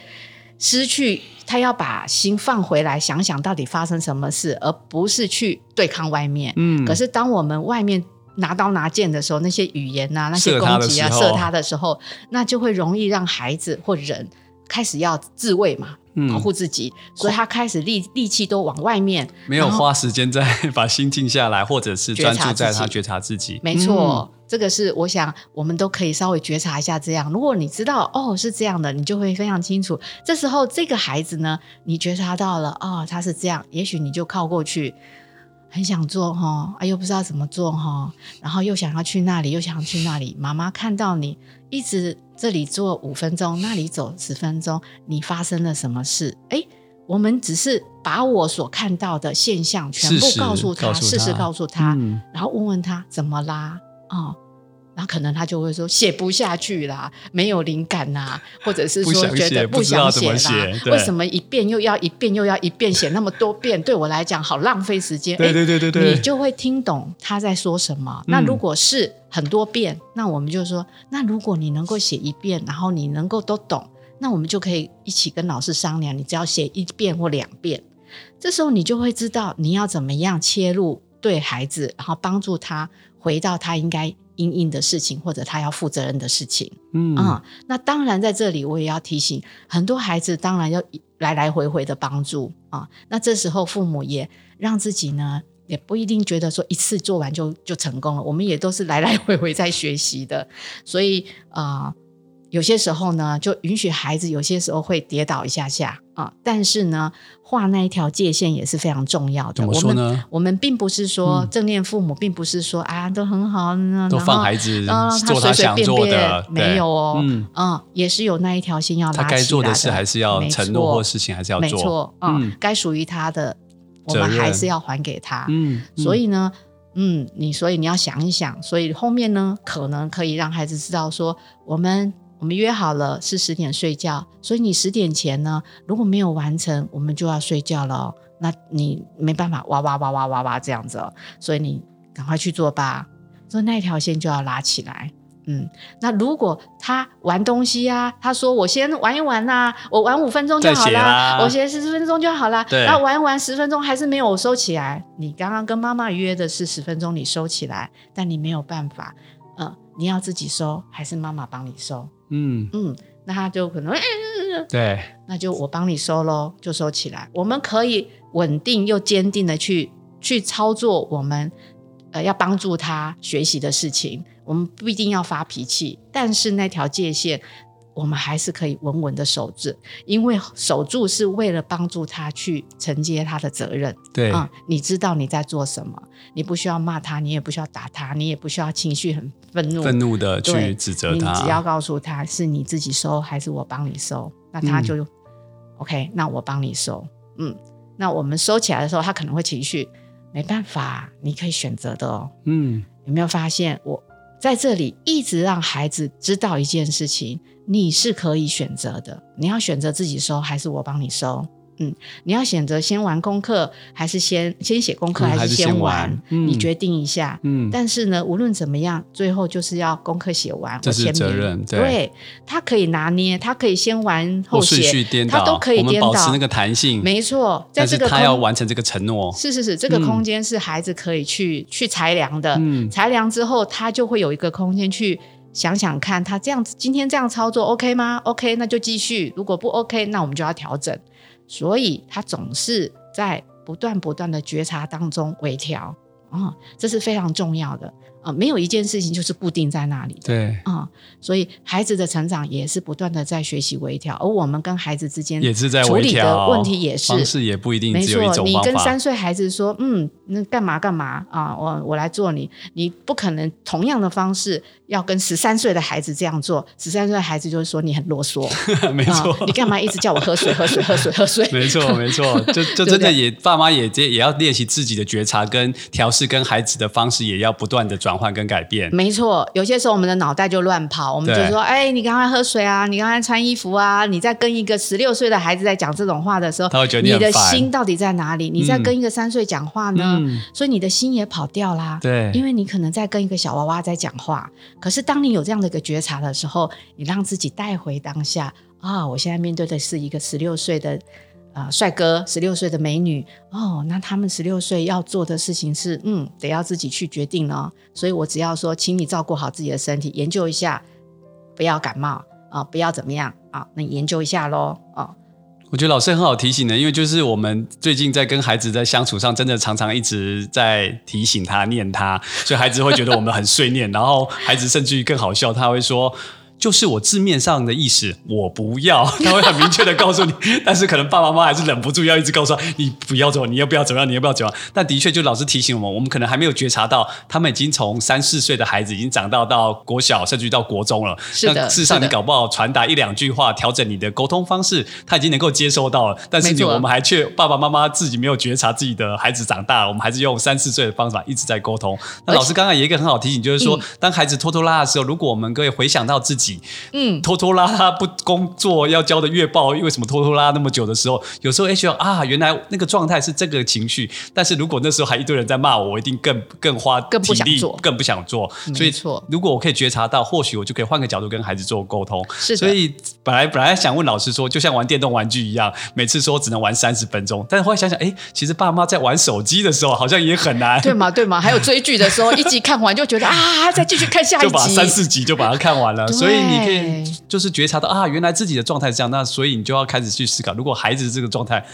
失去他要把心放回来，想想到底发生什么事，而不是去对抗外面。嗯，可是当我们外面拿刀拿剑的时候，那些语言啊，那些攻击啊，射他的时候，那就会容易让孩子或人开始要自卫嘛。保护自己，嗯、所以他开始力力气都往外面，
没有花时间再 把心静下来，或者是专注在他觉察自己。
没错，嗯、这个是我想我们都可以稍微觉察一下。这样，如果你知道哦是这样的，你就会非常清楚。这时候这个孩子呢，你觉察到了哦他是这样，也许你就靠过去，很想做哈，啊又不知道怎么做哈，然后又想要去那里，又想要去那里。妈妈看到你一直。这里坐五分钟，那里走十分钟，你发生了什么事？哎，我们只是把我所看到的现象全部告诉他，事实告诉他，嗯、然后问问他怎么啦？哦。然后可能他就会说写不下去啦，没有灵感呐，或者是说觉得不想写啦，为什么一遍又要一遍又要一遍写那么多遍？对我来讲好浪费时间。
对对对对对，
你就会听懂他在说什么。那如果是很多遍，那我们就说，那如果你能够写一遍，然后你能够都懂，那我们就可以一起跟老师商量，你只要写一遍或两遍，这时候你就会知道你要怎么样切入对孩子，然后帮助他回到他应该。因应的事情，或者他要负责任的事情，嗯啊、嗯，那当然在这里我也要提醒很多孩子，当然要来来回回的帮助啊。那这时候父母也让自己呢，也不一定觉得说一次做完就就成功了。我们也都是来来回回在学习的，所以啊。呃有些时候呢，就允许孩子有些时候会跌倒一下下啊，但是呢，画那一条界限也是非常重要的。我们我们并不是说正念父母，并不是说、嗯、啊都很好，
都放孩子做他想做的，
随随便便没有哦，嗯，嗯，也是有那一条线要拉起来的。他该
做的事还是要承诺或事情还是要做，
没错，嗯，该属于他的，我们还是要还给他。嗯，所以呢，嗯，你所以你要想一想，所以后面呢，可能可以让孩子知道说我们。我们约好了是十点睡觉，所以你十点前呢，如果没有完成，我们就要睡觉了。那你没办法哇哇哇哇哇哇这样子，所以你赶快去做吧。所以那条线就要拉起来。嗯，那如果他玩东西啊，他说我先玩一玩呐、啊，我玩五分钟就好啦，我写十分钟就好啦。那玩一玩十分钟还是没有收起来。你刚刚跟妈妈约的是十分钟，你收起来，但你没有办法。嗯，你要自己收还是妈妈帮你收？嗯嗯，那他就可能
对，
那就我帮你收喽，就收起来。我们可以稳定又坚定的去去操作我们呃要帮助他学习的事情。我们不一定要发脾气，但是那条界限。我们还是可以稳稳的守住，因为守住是为了帮助他去承接他的责任。
对啊、
嗯，你知道你在做什么，你不需要骂他，你也不需要打他，你也不需要情绪很愤怒、
愤怒的去指责他。
你只要告诉他是你自己收还是我帮你收，那他就、嗯、OK。那我帮你收，嗯，那我们收起来的时候，他可能会情绪，没办法，你可以选择的哦。嗯，有没有发现我在这里一直让孩子知道一件事情？你是可以选择的，你要选择自己收还是我帮你收？嗯，你要选择先玩功课还是先先写功课还是先玩？你决定一下。嗯，但是呢，无论怎么样，最后就是要功课写完，
这是责任。对，
对，他可以拿捏，他可以先玩后写，他都可以颠倒，
保持那个弹性。
没错，在这个
他要完成这个承诺。
是是是，这个空间是孩子可以去、嗯、去裁量的。嗯，裁量之后，他就会有一个空间去。想想看，他这样子今天这样操作 OK 吗？OK，那就继续。如果不 OK，那我们就要调整。所以他总是在不断不断的觉察当中微调。啊、哦，这是非常重要的。啊、啊，没有一件事情就是固定在那里的。
对
啊，所以孩子的成长也是不断的在学习微调，而我们跟孩子之间
也是在
处理的问题也是
方式也不一定只有一种。
没错，你跟三岁孩子说，嗯，那干嘛干嘛啊？我我来做你，你不可能同样的方式要跟十三岁的孩子这样做。十三岁的孩子就是说你很啰嗦，
没错、
啊，你干嘛一直叫我喝水喝水喝水喝水？
没错 没错，就就真的也爸妈也也要练习自己的觉察跟调试，跟孩子的方式也要不断的转换跟改变。
没错，有些时候我们的脑袋就乱跑，我们就说：“哎，你赶快喝水啊，你赶快穿衣服啊！”你在跟一个十六岁的孩子在讲这种话的时候，
他会觉得你，
你的心到底在哪里？你在跟一个三岁讲话呢，
嗯、
所以你的心也跑掉啦。
对，
因为你可能在跟一个小娃娃在讲话。可是当你有这样的一个觉察的时候，你让自己带回当下啊！我现在面对的是一个十六岁的。啊，帅哥，十六岁的美女哦，那他们十六岁要做的事情是，嗯，得要自己去决定哦。所以我只要说，请你照顾好自己的身体，研究一下，不要感冒啊，不要怎么样啊，那研究一下喽啊。
我觉得老师很好提醒的，因为就是我们最近在跟孩子在相处上，真的常常一直在提醒他、念他，所以孩子会觉得我们很碎念，然后孩子甚至于更好笑，他会说。就是我字面上的意思，我不要，他会很明确的告诉你，但是可能爸爸妈妈还是忍不住要一直告诉他，你不要走，你要不要怎么样，你要不要怎么样？但的确，就老师提醒我们，我们可能还没有觉察到，他们已经从三四岁的孩子已经长到到国小，甚至于到国中了。
是的，
事实上，你搞不好传达一两句话，调整你的沟通方式，他已经能够接收到了。但是你我们还却爸爸妈妈自己没有觉察自己的孩子长大了，我们还是用三四岁的方法一直在沟通。那老师刚刚有一个很好提醒，就是说，当孩子拖拖拉拉的时候，如果我们可以回想到自己，
嗯。
拖拖拉拉不工作要交的月报，为什么拖拖拉拉那么久的时候，有时候 H R 啊，原来那个状态是这个情绪。但是如果那时候还一堆人在骂我，我一定更更花
更不想做，
更不想做。所以如果我可以觉察到，或许我就可以换个角度跟孩子做沟通。
是的。
所以本来本来想问老师说，就像玩电动玩具一样，每次说只能玩三十分钟，但是后来想想，哎，其实爸妈在玩手机的时候好像也很难，
对吗？对吗？还有追剧的时候，一集看完就觉得啊，再继续看下一集，
就把三四集就把它看完了。所以你可以。就是觉察到啊，原来自己的状态是这样，那所以你就要开始去思考，如果孩子这个状态，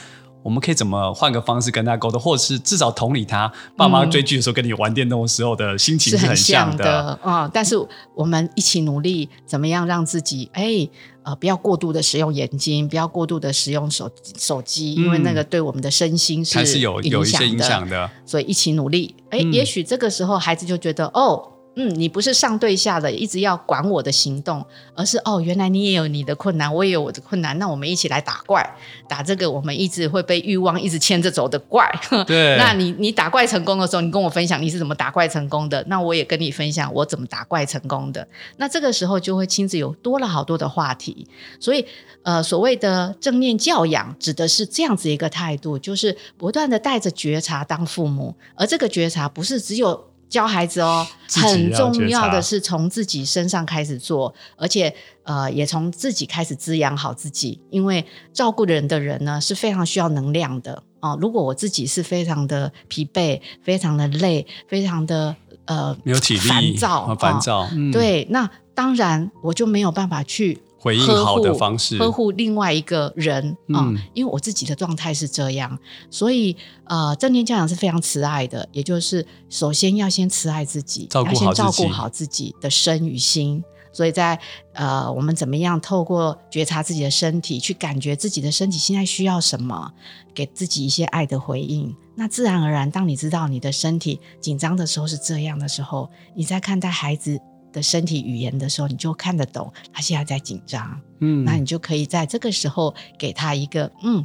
我们可以怎么换个方式跟他沟通，或者是至少同理他。爸妈追剧的时候跟你玩电动的时候的心情是很像的
啊、嗯。但是我们一起努力，怎么样让自己哎呃不要过度的使用眼睛，不要过度的使用手手机，因为那个对我们的身心是
有有一些影响的。
所以一起努力，哎，也许这个时候孩子就觉得、嗯、哦。嗯，你不是上对下的，一直要管我的行动，而是哦，原来你也有你的困难，我也有我的困难，那我们一起来打怪，打这个我们一直会被欲望一直牵着走的怪。
对，
那你你打怪成功的时候，你跟我分享你是怎么打怪成功的，那我也跟你分享我怎么打怪成功的。那这个时候就会亲子有多了好多的话题。所以，呃，所谓的正念教养指的是这样子一个态度，就是不断的带着觉察当父母，而这个觉察不是只有。教孩子哦，很重要的是从自己身上开始做，而且呃，也从自己开始滋养好自己。因为照顾人的人呢是非常需要能量的哦。如果我自己是非常的疲惫、非常的累、非常的呃
没有体力、
烦躁、
烦躁，嗯，
对，那当然我就没有办法去。
回应好的方式，
呵护另外一个人啊、嗯嗯，因为我自己的状态是这样，所以呃，正念教养是非常慈爱的，也就是首先要先慈爱自己，
照顾好自己，
要先照顾好自己的身与心。所以在呃，我们怎么样透过觉察自己的身体，去感觉自己的身体现在需要什么，给自己一些爱的回应。那自然而然，当你知道你的身体紧张的时候是这样的时候，你在看待孩子。的身体语言的时候，你就看得懂他现在在紧张，嗯，那你就可以在这个时候给他一个嗯，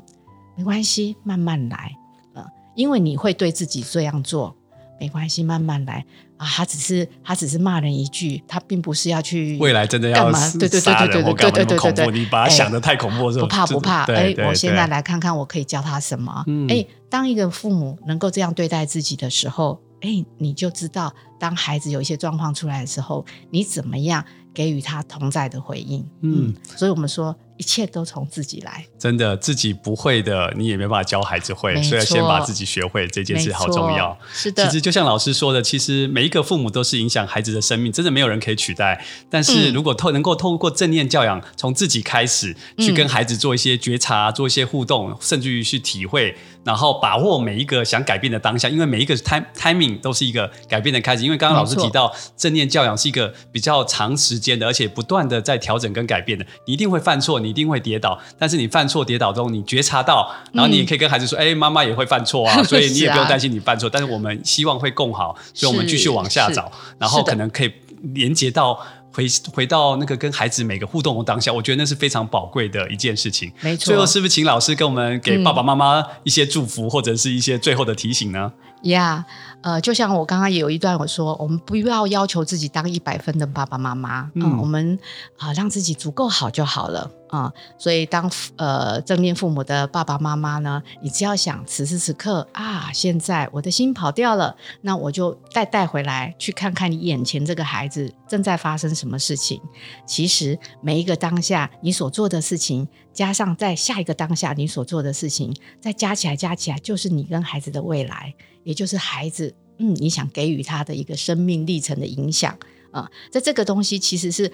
没关系，慢慢来，嗯，因为你会对自己这样做，没关系，慢慢来啊。他只是他只是骂人一句，他并不是要去
未来真的要干嘛？对对对对对对对对对
对，
你把他想的太恐怖是吧？
不怕不怕，哎，我现在来看看我可以教他什么。哎，当一个父母能够这样对待自己的时候。哎，你就知道，当孩子有一些状况出来的时候，你怎么样给予他同在的回应？嗯，所以我们说。一切都从自己来，
真的自己不会的，你也没办法教孩子会，所以要先把自己学会这件事好重要。
是的，
其实就像老师说的，其实每一个父母都是影响孩子的生命，真的没有人可以取代。但是如果透能够透过正念教养，从自己开始去跟孩子做一些觉察，做一些互动，甚至于去体会然后把握每一个想改变的当下，因为每一个 time timing 都是一个改变的开始。因为刚刚老师提到，正念教养是一个比较长时间的，而且不断的在调整跟改变的。你一定会犯错，你一定会跌倒，但是你犯错跌倒中，你觉察到，然后你也可以跟孩子说：“哎、嗯，妈妈也会犯错啊，所以你也不用担心你犯错。啊”但是我们希望会更好，所以我们继续往下找，然后可能可以连接到。回回到那个跟孩子每个互动的当下，我觉得那是非常宝贵的一件事情。
没错。
最后是不是请老师跟我们给爸爸妈妈一些祝福，嗯、或者是一些最后的提醒呢？
呀，yeah, 呃，就像我刚刚也有一段我说，我们不要要求自己当一百分的爸爸妈妈，嗯，嗯，我们啊、呃、让自己足够好就好了啊、所以当呃正念父母的爸爸妈妈呢，你只要想此时此刻啊，现在我的心跑掉了，那我就带带回来，去看看你眼前这个孩子正在发生什么事情。其实每一个当下你所做的事情，加上在下一个当下你所做的事情，再加起来加起来，就是你跟孩子的未来。也就是孩子，嗯，你想给予他的一个生命历程的影响啊，在这个东西其实是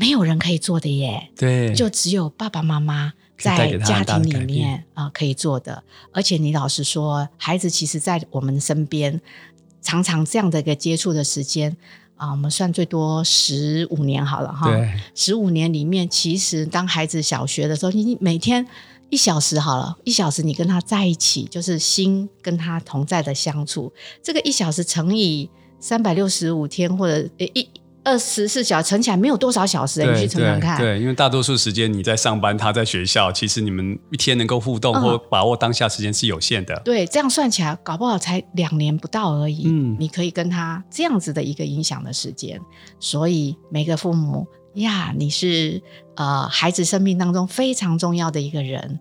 没有人可以做的耶，
对，
就只有爸爸妈妈在家庭里面啊可以做的。而且你老实说，孩子其实，在我们身边，常常这样的一个接触的时间啊，我们算最多十五年好了哈，十五年里面，其实当孩子小学的时候，你每天。一小时好了，一小时你跟他在一起，就是心跟他同在的相处。这个一小时乘以三百六十五天，或者一二十四小时乘起来，没有多少小时。你去乘乘看。
对，因为大多数时间你在上班，他在学校，其实你们一天能够互动或把握当下时间是有限的。
嗯。对，这样算起来，搞不好才两年不到而已。嗯，你可以跟他这样子的一个影响的时间。所以每个父母。呀，你是呃孩子生命当中非常重要的一个人。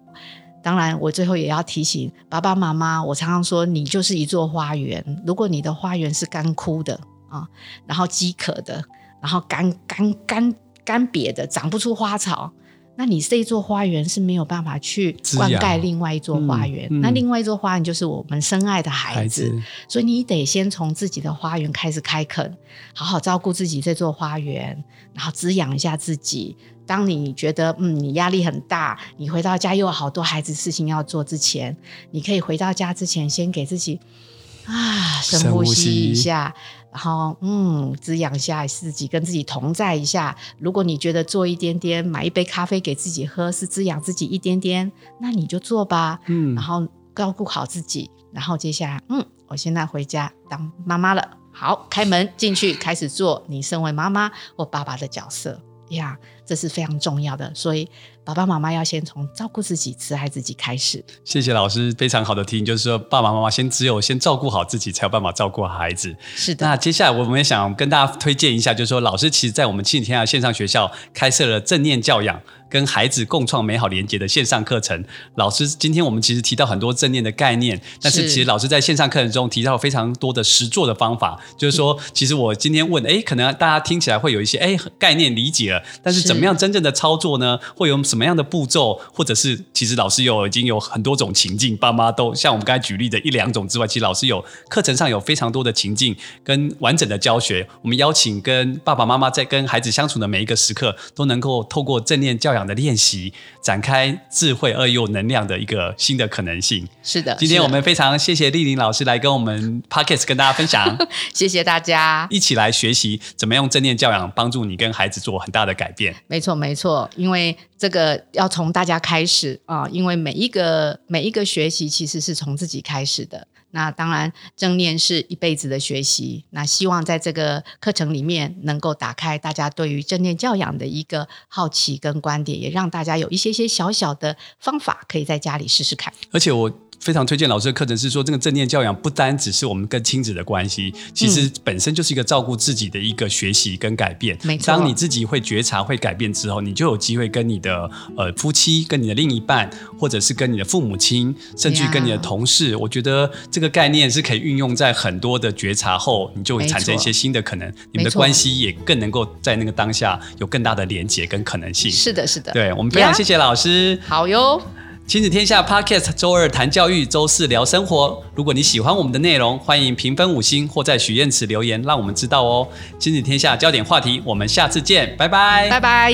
当然，我最后也要提醒爸爸妈妈，我常常说，你就是一座花园。如果你的花园是干枯的啊，然后饥渴的，然后干干干干瘪的，长不出花草。那你这一座花园是没有办法去灌溉另外一座花园，嗯嗯、那另外一座花园就是我们深爱的孩子，孩子，所以你得先从自己的花园开始开垦，好好照顾自己这座花园，然后滋养一下自己。当你觉得嗯你压力很大，你回到家又有好多孩子事情要做之前，你可以回到家之前先给自己啊深呼吸一下。然后，嗯，滋养一下自己，跟自己同在一下。如果你觉得做一点点，买一杯咖啡给自己喝，是滋养自己一点点，那你就做吧。嗯，然后照顾好自己。然后接下来，嗯，我现在回家当妈妈了。好，开门进去，开始做你身为妈妈或爸爸的角色呀这是非常重要的。所以。爸爸妈妈要先从照顾自己、慈爱自己开始。
谢谢老师，非常好的提醒，就是说爸爸妈妈先只有先照顾好自己，才有办法照顾好孩子。
是的。
那接下来我们也想跟大家推荐一下，就是说老师其实在我们亲子天下线上学校开设了正念教养跟孩子共创美好连接的线上课程。老师今天我们其实提到很多正念的概念，但是其实老师在线上课程中提到非常多的实做的方法，就是说其实我今天问，哎，可能大家听起来会有一些哎概念理解了，但是怎么样真正的操作呢？会有什么？什么样的步骤，或者是其实老师有已经有很多种情境，爸妈都像我们刚才举例的一两种之外，其实老师有课程上有非常多的情境跟完整的教学。我们邀请跟爸爸妈妈在跟孩子相处的每一个时刻，都能够透过正念教养的练习，展开智慧而又能量的一个新的可能性。
是的，
今天我们非常谢谢丽玲老师来跟我们 Podcast 跟大家分享，
谢谢大家，
一起来学习怎么用正念教养帮助你跟孩子做很大的改变。
没错，没错，因为这个要。从大家开始啊，因为每一个每一个学习其实是从自己开始的。那当然，正念是一辈子的学习。那希望在这个课程里面，能够打开大家对于正念教养的一个好奇跟观点，也让大家有一些些小小的方法，可以在家里试试看。
而且我。非常推荐老师的课程，是说这个正念教养不单只是我们跟亲子的关系，其实本身就是一个照顾自己的一个学习跟改变。
没错，
当你自己会觉察、会改变之后，你就有机会跟你的呃夫妻、跟你的另一半，或者是跟你的父母亲，甚至跟你的同事，我觉得这个概念是可以运用在很多的觉察后，你就会产生一些新的可能，你们的关系也更能够在那个当下有更大的连结跟可能性。
是的，是的，
对，我们非常谢谢老师。
好哟。
亲子天下 Podcast 周二谈教育，周四聊生活。如果你喜欢我们的内容，欢迎评分五星或在许愿池留言，让我们知道哦。亲子天下焦点话题，我们下次见，拜拜，
拜拜。